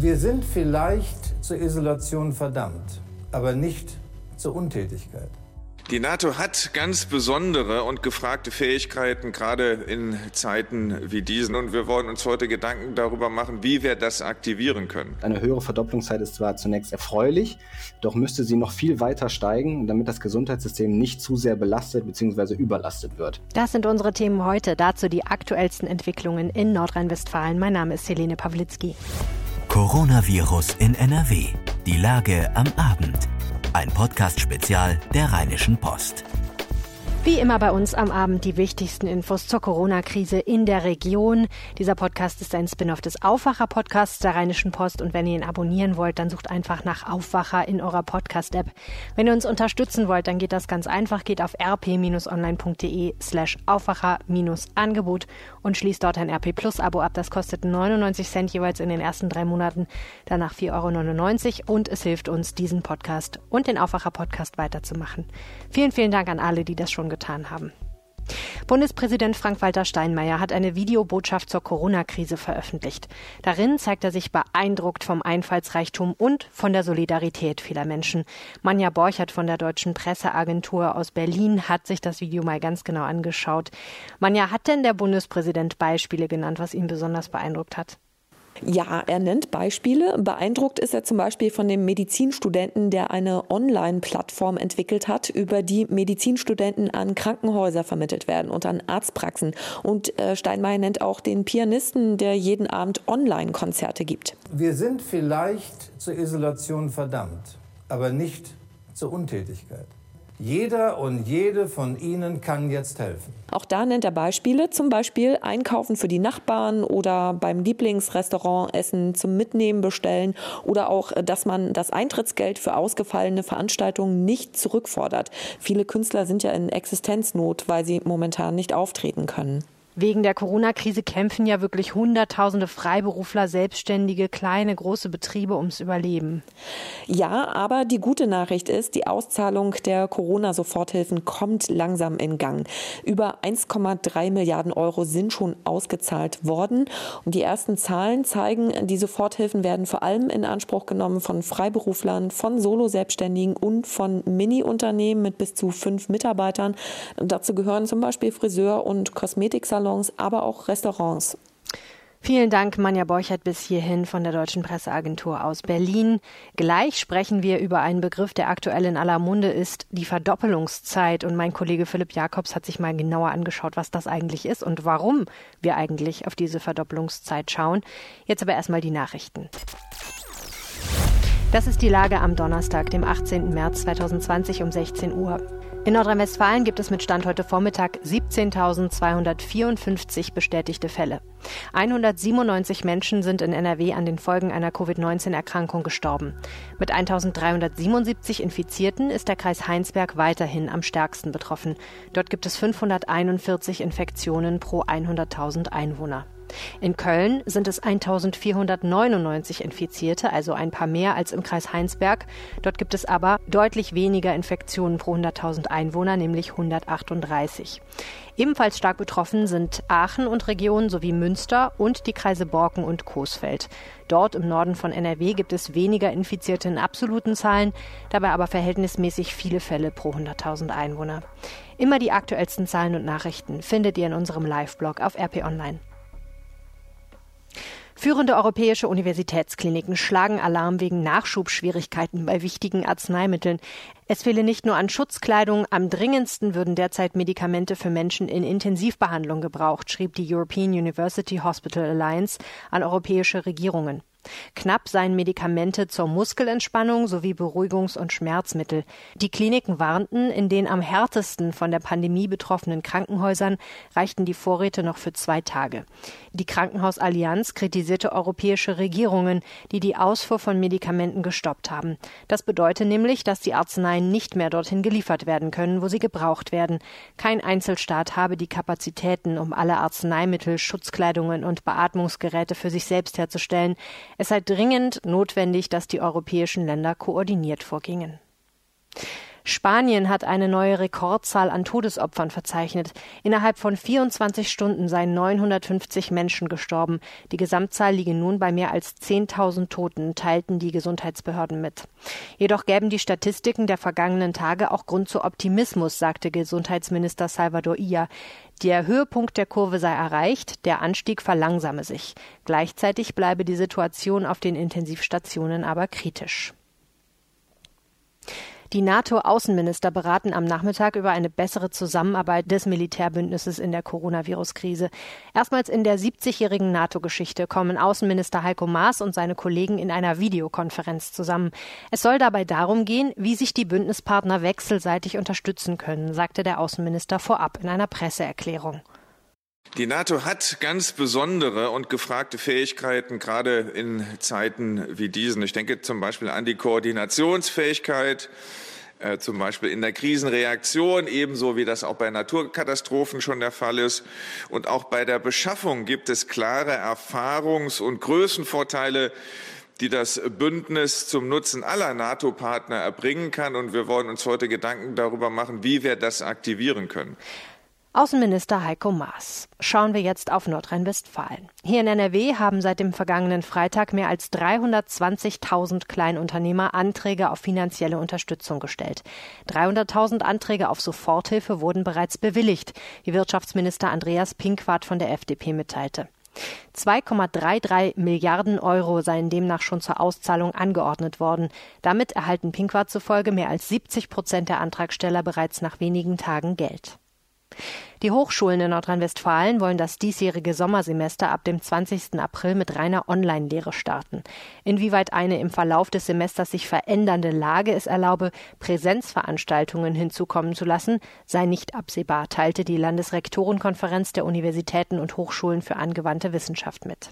Wir sind vielleicht zur Isolation verdammt, aber nicht zur Untätigkeit. Die NATO hat ganz besondere und gefragte Fähigkeiten, gerade in Zeiten wie diesen. Und wir wollen uns heute Gedanken darüber machen, wie wir das aktivieren können. Eine höhere Verdopplungszeit ist zwar zunächst erfreulich, doch müsste sie noch viel weiter steigen, damit das Gesundheitssystem nicht zu sehr belastet bzw. überlastet wird. Das sind unsere Themen heute. Dazu die aktuellsten Entwicklungen in Nordrhein-Westfalen. Mein Name ist Helene Pawlitzki. Coronavirus in NRW. Die Lage am Abend. Ein Podcast-Spezial der Rheinischen Post. Wie immer bei uns am Abend die wichtigsten Infos zur Corona-Krise in der Region. Dieser Podcast ist ein Spin-off des Aufwacher-Podcasts der Rheinischen Post und wenn ihr ihn abonnieren wollt, dann sucht einfach nach Aufwacher in eurer Podcast-App. Wenn ihr uns unterstützen wollt, dann geht das ganz einfach, geht auf rp-online.de slash Aufwacher-Angebot und schließt dort ein RP Plus-Abo ab. Das kostet 99 Cent jeweils in den ersten drei Monaten, danach 4,99 Euro und es hilft uns, diesen Podcast und den Aufwacher-Podcast weiterzumachen. Vielen, vielen Dank an alle, die das schon getan haben. Bundespräsident Frank-Walter Steinmeier hat eine Videobotschaft zur Corona-Krise veröffentlicht. Darin zeigt er sich beeindruckt vom Einfallsreichtum und von der Solidarität vieler Menschen. Manja Borchert von der Deutschen Presseagentur aus Berlin hat sich das Video mal ganz genau angeschaut. Manja, hat denn der Bundespräsident Beispiele genannt, was ihn besonders beeindruckt hat? Ja, er nennt Beispiele. Beeindruckt ist er zum Beispiel von dem Medizinstudenten, der eine Online-Plattform entwickelt hat, über die Medizinstudenten an Krankenhäuser vermittelt werden und an Arztpraxen. Und äh, Steinmeier nennt auch den Pianisten, der jeden Abend Online-Konzerte gibt. Wir sind vielleicht zur Isolation verdammt, aber nicht zur Untätigkeit. Jeder und jede von Ihnen kann jetzt helfen. Auch da nennt er Beispiele, zum Beispiel einkaufen für die Nachbarn oder beim Lieblingsrestaurant Essen zum Mitnehmen bestellen oder auch, dass man das Eintrittsgeld für ausgefallene Veranstaltungen nicht zurückfordert. Viele Künstler sind ja in Existenznot, weil sie momentan nicht auftreten können. Wegen der Corona-Krise kämpfen ja wirklich Hunderttausende Freiberufler, Selbstständige, kleine, große Betriebe ums Überleben. Ja, aber die gute Nachricht ist, die Auszahlung der Corona-Soforthilfen kommt langsam in Gang. Über 1,3 Milliarden Euro sind schon ausgezahlt worden. Und die ersten Zahlen zeigen, die Soforthilfen werden vor allem in Anspruch genommen von Freiberuflern, von Solo-Selbstständigen und von Mini-Unternehmen mit bis zu fünf Mitarbeitern. Und dazu gehören zum Beispiel Friseur- und Kosmetiksalons Salons, aber auch Restaurants. Vielen Dank, Manja Borchert, bis hierhin von der Deutschen Presseagentur aus Berlin. Gleich sprechen wir über einen Begriff, der aktuell in aller Munde ist, die Verdoppelungszeit. Und mein Kollege Philipp Jakobs hat sich mal genauer angeschaut, was das eigentlich ist und warum wir eigentlich auf diese Verdoppelungszeit schauen. Jetzt aber erstmal die Nachrichten. Das ist die Lage am Donnerstag, dem 18. März 2020 um 16 Uhr. In Nordrhein-Westfalen gibt es mit Stand heute Vormittag 17.254 bestätigte Fälle. 197 Menschen sind in NRW an den Folgen einer Covid-19-Erkrankung gestorben. Mit 1.377 Infizierten ist der Kreis Heinsberg weiterhin am stärksten betroffen. Dort gibt es 541 Infektionen pro 100.000 Einwohner. In Köln sind es 1499 Infizierte, also ein paar mehr als im Kreis Heinsberg. Dort gibt es aber deutlich weniger Infektionen pro 100.000 Einwohner, nämlich 138. Ebenfalls stark betroffen sind Aachen und Region sowie Münster und die Kreise Borken und Coesfeld. Dort im Norden von NRW gibt es weniger Infizierte in absoluten Zahlen, dabei aber verhältnismäßig viele Fälle pro 100.000 Einwohner. Immer die aktuellsten Zahlen und Nachrichten findet ihr in unserem Live-Blog auf RP Online. Führende europäische Universitätskliniken schlagen Alarm wegen Nachschubschwierigkeiten bei wichtigen Arzneimitteln. Es fehle nicht nur an Schutzkleidung, am dringendsten würden derzeit Medikamente für Menschen in Intensivbehandlung gebraucht, schrieb die European University Hospital Alliance an europäische Regierungen. Knapp seien Medikamente zur Muskelentspannung sowie Beruhigungs- und Schmerzmittel. Die Kliniken warnten, in den am härtesten von der Pandemie betroffenen Krankenhäusern reichten die Vorräte noch für zwei Tage. Die Krankenhausallianz kritisierte europäische Regierungen, die die Ausfuhr von Medikamenten gestoppt haben. Das bedeutet nämlich, dass die Arzneien nicht mehr dorthin geliefert werden können, wo sie gebraucht werden. Kein Einzelstaat habe die Kapazitäten, um alle Arzneimittel, Schutzkleidungen und Beatmungsgeräte für sich selbst herzustellen. Es sei dringend notwendig, dass die europäischen Länder koordiniert vorgingen. Spanien hat eine neue Rekordzahl an Todesopfern verzeichnet. Innerhalb von 24 Stunden seien 950 Menschen gestorben. Die Gesamtzahl liege nun bei mehr als 10.000 Toten, teilten die Gesundheitsbehörden mit. Jedoch gäben die Statistiken der vergangenen Tage auch Grund zu Optimismus, sagte Gesundheitsminister Salvador Illa. Der Höhepunkt der Kurve sei erreicht, der Anstieg verlangsame sich. Gleichzeitig bleibe die Situation auf den Intensivstationen aber kritisch. Die NATO-Außenminister beraten am Nachmittag über eine bessere Zusammenarbeit des Militärbündnisses in der Coronavirus-Krise. Erstmals in der 70-jährigen NATO-Geschichte kommen Außenminister Heiko Maas und seine Kollegen in einer Videokonferenz zusammen. Es soll dabei darum gehen, wie sich die Bündnispartner wechselseitig unterstützen können, sagte der Außenminister vorab in einer Presseerklärung. Die NATO hat ganz besondere und gefragte Fähigkeiten, gerade in Zeiten wie diesen. Ich denke zum Beispiel an die Koordinationsfähigkeit, äh, zum Beispiel in der Krisenreaktion, ebenso wie das auch bei Naturkatastrophen schon der Fall ist. Und auch bei der Beschaffung gibt es klare Erfahrungs- und Größenvorteile, die das Bündnis zum Nutzen aller NATO-Partner erbringen kann. Und wir wollen uns heute Gedanken darüber machen, wie wir das aktivieren können. Außenminister Heiko Maas. Schauen wir jetzt auf Nordrhein-Westfalen. Hier in NRW haben seit dem vergangenen Freitag mehr als 320.000 Kleinunternehmer Anträge auf finanzielle Unterstützung gestellt. 300.000 Anträge auf Soforthilfe wurden bereits bewilligt, wie Wirtschaftsminister Andreas Pinkwart von der FDP mitteilte. 2,33 Milliarden Euro seien demnach schon zur Auszahlung angeordnet worden. Damit erhalten Pinkwart zufolge mehr als 70 Prozent der Antragsteller bereits nach wenigen Tagen Geld. Die Hochschulen in Nordrhein-Westfalen wollen das diesjährige Sommersemester ab dem 20. April mit reiner Online-Lehre starten. Inwieweit eine im Verlauf des Semesters sich verändernde Lage es erlaube, Präsenzveranstaltungen hinzukommen zu lassen, sei nicht absehbar, teilte die Landesrektorenkonferenz der Universitäten und Hochschulen für angewandte Wissenschaft mit.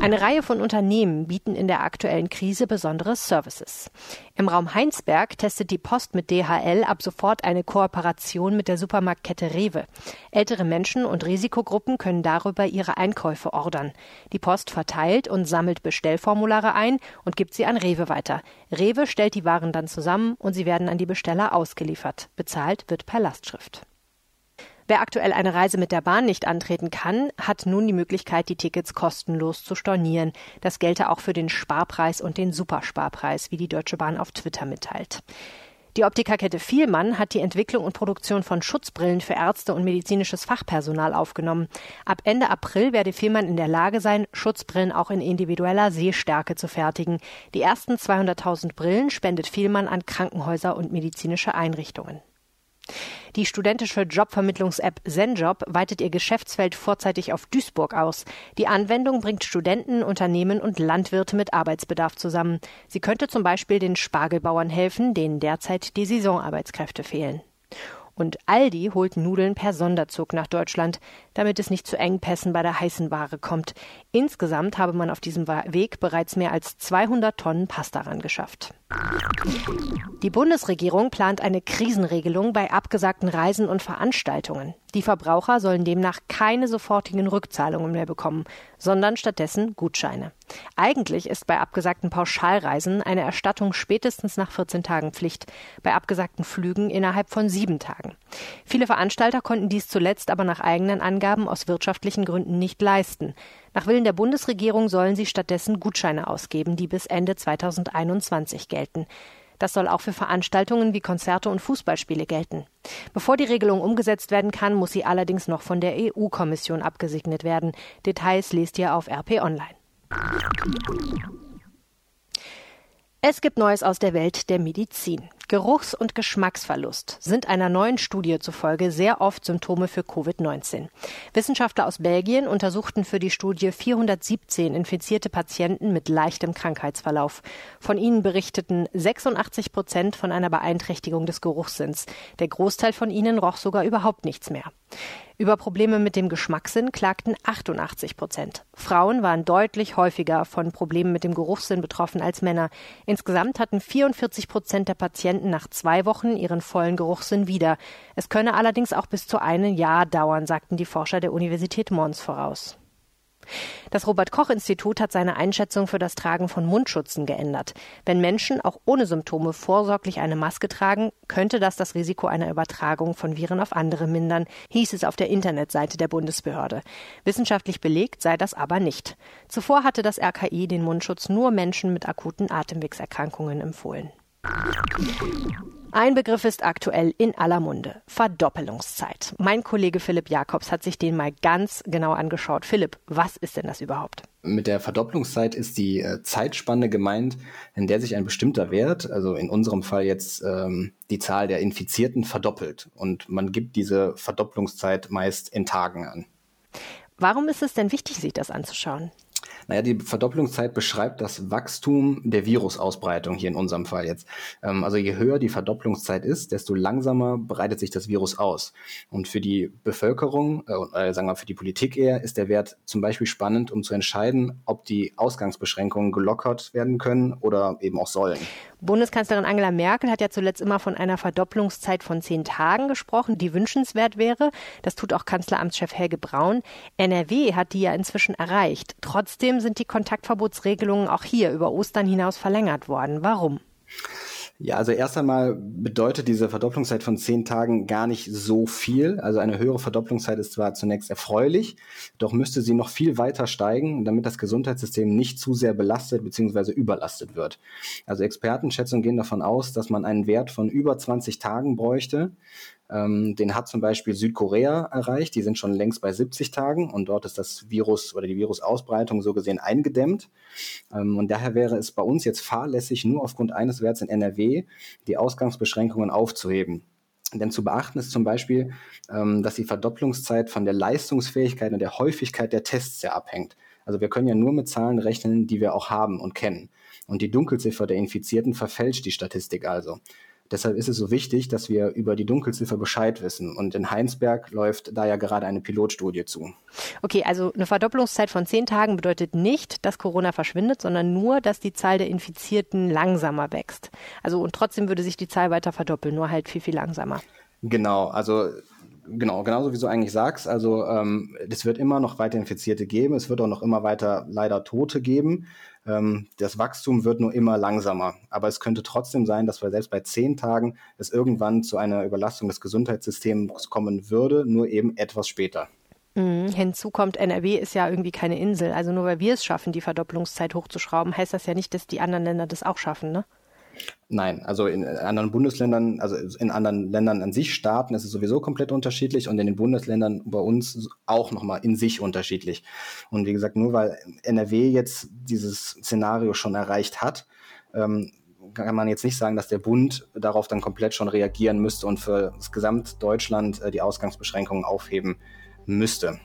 Eine Reihe von Unternehmen bieten in der aktuellen Krise besondere Services. Im Raum Heinsberg testet die Post mit DHL ab sofort eine Kooperation mit der Supermarktkette Rewe. Ältere Menschen und Risikogruppen können darüber ihre Einkäufe ordern. Die Post verteilt und sammelt Bestellformulare ein und gibt sie an Rewe weiter. Rewe stellt die Waren dann zusammen und sie werden an die Besteller ausgeliefert. Bezahlt wird per Lastschrift. Wer aktuell eine Reise mit der Bahn nicht antreten kann, hat nun die Möglichkeit, die Tickets kostenlos zu stornieren. Das gelte auch für den Sparpreis und den Supersparpreis, wie die Deutsche Bahn auf Twitter mitteilt. Die Optikerkette Vielmann hat die Entwicklung und Produktion von Schutzbrillen für Ärzte und medizinisches Fachpersonal aufgenommen. Ab Ende April werde Vielmann in der Lage sein, Schutzbrillen auch in individueller Sehstärke zu fertigen. Die ersten 200.000 Brillen spendet Vielmann an Krankenhäuser und medizinische Einrichtungen. Die studentische Jobvermittlungs-App ZenJob weitet ihr Geschäftsfeld vorzeitig auf Duisburg aus. Die Anwendung bringt Studenten, Unternehmen und Landwirte mit Arbeitsbedarf zusammen. Sie könnte zum Beispiel den Spargelbauern helfen, denen derzeit die Saisonarbeitskräfte fehlen. Und Aldi holt Nudeln per Sonderzug nach Deutschland, damit es nicht zu Engpässen bei der heißen Ware kommt. Insgesamt habe man auf diesem Weg bereits mehr als 200 Tonnen Pasta rangeschafft. Die Bundesregierung plant eine Krisenregelung bei abgesagten Reisen und Veranstaltungen. Die Verbraucher sollen demnach keine sofortigen Rückzahlungen mehr bekommen, sondern stattdessen Gutscheine. Eigentlich ist bei abgesagten Pauschalreisen eine Erstattung spätestens nach 14 Tagen Pflicht, bei abgesagten Flügen innerhalb von sieben Tagen. Viele Veranstalter konnten dies zuletzt aber nach eigenen Angaben aus wirtschaftlichen Gründen nicht leisten. Nach Willen der Bundesregierung sollen sie stattdessen Gutscheine ausgeben, die bis Ende 2021 gelten. Das soll auch für Veranstaltungen wie Konzerte und Fußballspiele gelten. Bevor die Regelung umgesetzt werden kann, muss sie allerdings noch von der EU-Kommission abgesegnet werden. Details lest ihr auf RP Online. Es gibt Neues aus der Welt der Medizin. Geruchs- und Geschmacksverlust sind einer neuen Studie zufolge sehr oft Symptome für Covid-19. Wissenschaftler aus Belgien untersuchten für die Studie 417 infizierte Patienten mit leichtem Krankheitsverlauf. Von ihnen berichteten 86 Prozent von einer Beeinträchtigung des Geruchssinns. Der Großteil von ihnen roch sogar überhaupt nichts mehr. Über Probleme mit dem Geschmackssinn klagten 88 Prozent. Frauen waren deutlich häufiger von Problemen mit dem Geruchssinn betroffen als Männer. Insgesamt hatten 44 Prozent der Patienten nach zwei Wochen ihren vollen Geruchssinn wieder. Es könne allerdings auch bis zu einem Jahr dauern, sagten die Forscher der Universität Mons voraus. Das Robert Koch Institut hat seine Einschätzung für das Tragen von Mundschutzen geändert. Wenn Menschen auch ohne Symptome vorsorglich eine Maske tragen, könnte das das Risiko einer Übertragung von Viren auf andere mindern, hieß es auf der Internetseite der Bundesbehörde. Wissenschaftlich belegt sei das aber nicht. Zuvor hatte das RKI den Mundschutz nur Menschen mit akuten Atemwegserkrankungen empfohlen. Ein Begriff ist aktuell in aller Munde. Verdoppelungszeit. Mein Kollege Philipp Jakobs hat sich den mal ganz genau angeschaut. Philipp, was ist denn das überhaupt? Mit der Verdopplungszeit ist die äh, Zeitspanne gemeint, in der sich ein bestimmter Wert, also in unserem Fall jetzt ähm, die Zahl der Infizierten, verdoppelt. Und man gibt diese Verdopplungszeit meist in Tagen an. Warum ist es denn wichtig, sich das anzuschauen? Naja, die Verdopplungszeit beschreibt das Wachstum der Virusausbreitung hier in unserem Fall jetzt. Ähm, also je höher die Verdopplungszeit ist, desto langsamer breitet sich das Virus aus. Und für die Bevölkerung, äh, äh, sagen wir für die Politik eher, ist der Wert zum Beispiel spannend, um zu entscheiden, ob die Ausgangsbeschränkungen gelockert werden können oder eben auch sollen. Bundeskanzlerin Angela Merkel hat ja zuletzt immer von einer Verdopplungszeit von zehn Tagen gesprochen, die wünschenswert wäre. Das tut auch Kanzleramtschef Helge Braun. NRW hat die ja inzwischen erreicht. Trotzdem sind die Kontaktverbotsregelungen auch hier über Ostern hinaus verlängert worden. Warum? Ja, also erst einmal bedeutet diese Verdopplungszeit von zehn Tagen gar nicht so viel. Also eine höhere Verdopplungszeit ist zwar zunächst erfreulich, doch müsste sie noch viel weiter steigen, damit das Gesundheitssystem nicht zu sehr belastet bzw. überlastet wird. Also Expertenschätzungen gehen davon aus, dass man einen Wert von über 20 Tagen bräuchte. Ähm, den hat zum Beispiel Südkorea erreicht. Die sind schon längst bei 70 Tagen und dort ist das Virus oder die Virusausbreitung so gesehen eingedämmt. Ähm, und daher wäre es bei uns jetzt fahrlässig, nur aufgrund eines Werts in NRW die Ausgangsbeschränkungen aufzuheben. Denn zu beachten ist zum Beispiel, ähm, dass die Verdopplungszeit von der Leistungsfähigkeit und der Häufigkeit der Tests sehr abhängt. Also wir können ja nur mit Zahlen rechnen, die wir auch haben und kennen. Und die Dunkelziffer der Infizierten verfälscht die Statistik also. Deshalb ist es so wichtig, dass wir über die Dunkelziffer Bescheid wissen. Und in Heinsberg läuft da ja gerade eine Pilotstudie zu. Okay, also eine Verdopplungszeit von zehn Tagen bedeutet nicht, dass Corona verschwindet, sondern nur, dass die Zahl der Infizierten langsamer wächst. Also und trotzdem würde sich die Zahl weiter verdoppeln, nur halt viel, viel langsamer. Genau, also genau, genauso wie du eigentlich sagst. Also ähm, es wird immer noch weiter Infizierte geben, es wird auch noch immer weiter leider Tote geben. Ähm, das Wachstum wird nur immer langsamer. Aber es könnte trotzdem sein, dass wir selbst bei zehn Tagen es irgendwann zu einer Überlastung des Gesundheitssystems kommen würde, nur eben etwas später. Mhm. Hinzu kommt, NRW ist ja irgendwie keine Insel. Also nur weil wir es schaffen, die Verdopplungszeit hochzuschrauben, heißt das ja nicht, dass die anderen Länder das auch schaffen, ne? Nein, also in anderen Bundesländern, also in anderen Ländern an sich, Staaten ist es sowieso komplett unterschiedlich und in den Bundesländern bei uns auch nochmal in sich unterschiedlich. Und wie gesagt, nur weil NRW jetzt dieses Szenario schon erreicht hat, ähm, kann man jetzt nicht sagen, dass der Bund darauf dann komplett schon reagieren müsste und für das Gesamtdeutschland äh, die Ausgangsbeschränkungen aufheben müsste.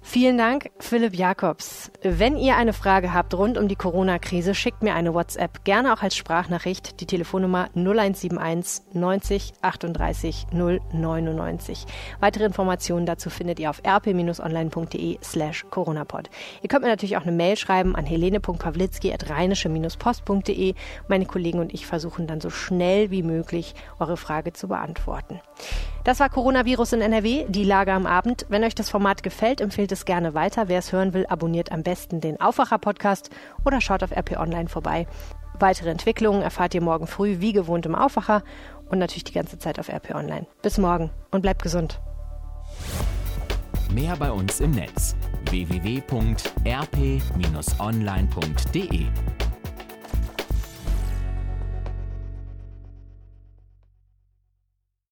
Vielen Dank, Philipp Jakobs. Wenn ihr eine Frage habt rund um die Corona-Krise, schickt mir eine WhatsApp, gerne auch als Sprachnachricht. Die Telefonnummer 0171 90 38 099. Weitere Informationen dazu findet ihr auf rp-online.de slash coronapod. Ihr könnt mir natürlich auch eine Mail schreiben an helene.pawlitzki at rheinische-post.de. Meine Kollegen und ich versuchen dann so schnell wie möglich eure Frage zu beantworten. Das war Coronavirus in NRW, die Lage am Abend. Wenn euch das Format gefällt, empfehlt es gerne weiter. Wer es hören will, abonniert am besten den Aufwacher-Podcast oder schaut auf RP Online vorbei. Weitere Entwicklungen erfahrt ihr morgen früh wie gewohnt im Aufwacher und natürlich die ganze Zeit auf RP Online. Bis morgen und bleibt gesund. Mehr bei uns im Netz www.rp-online.de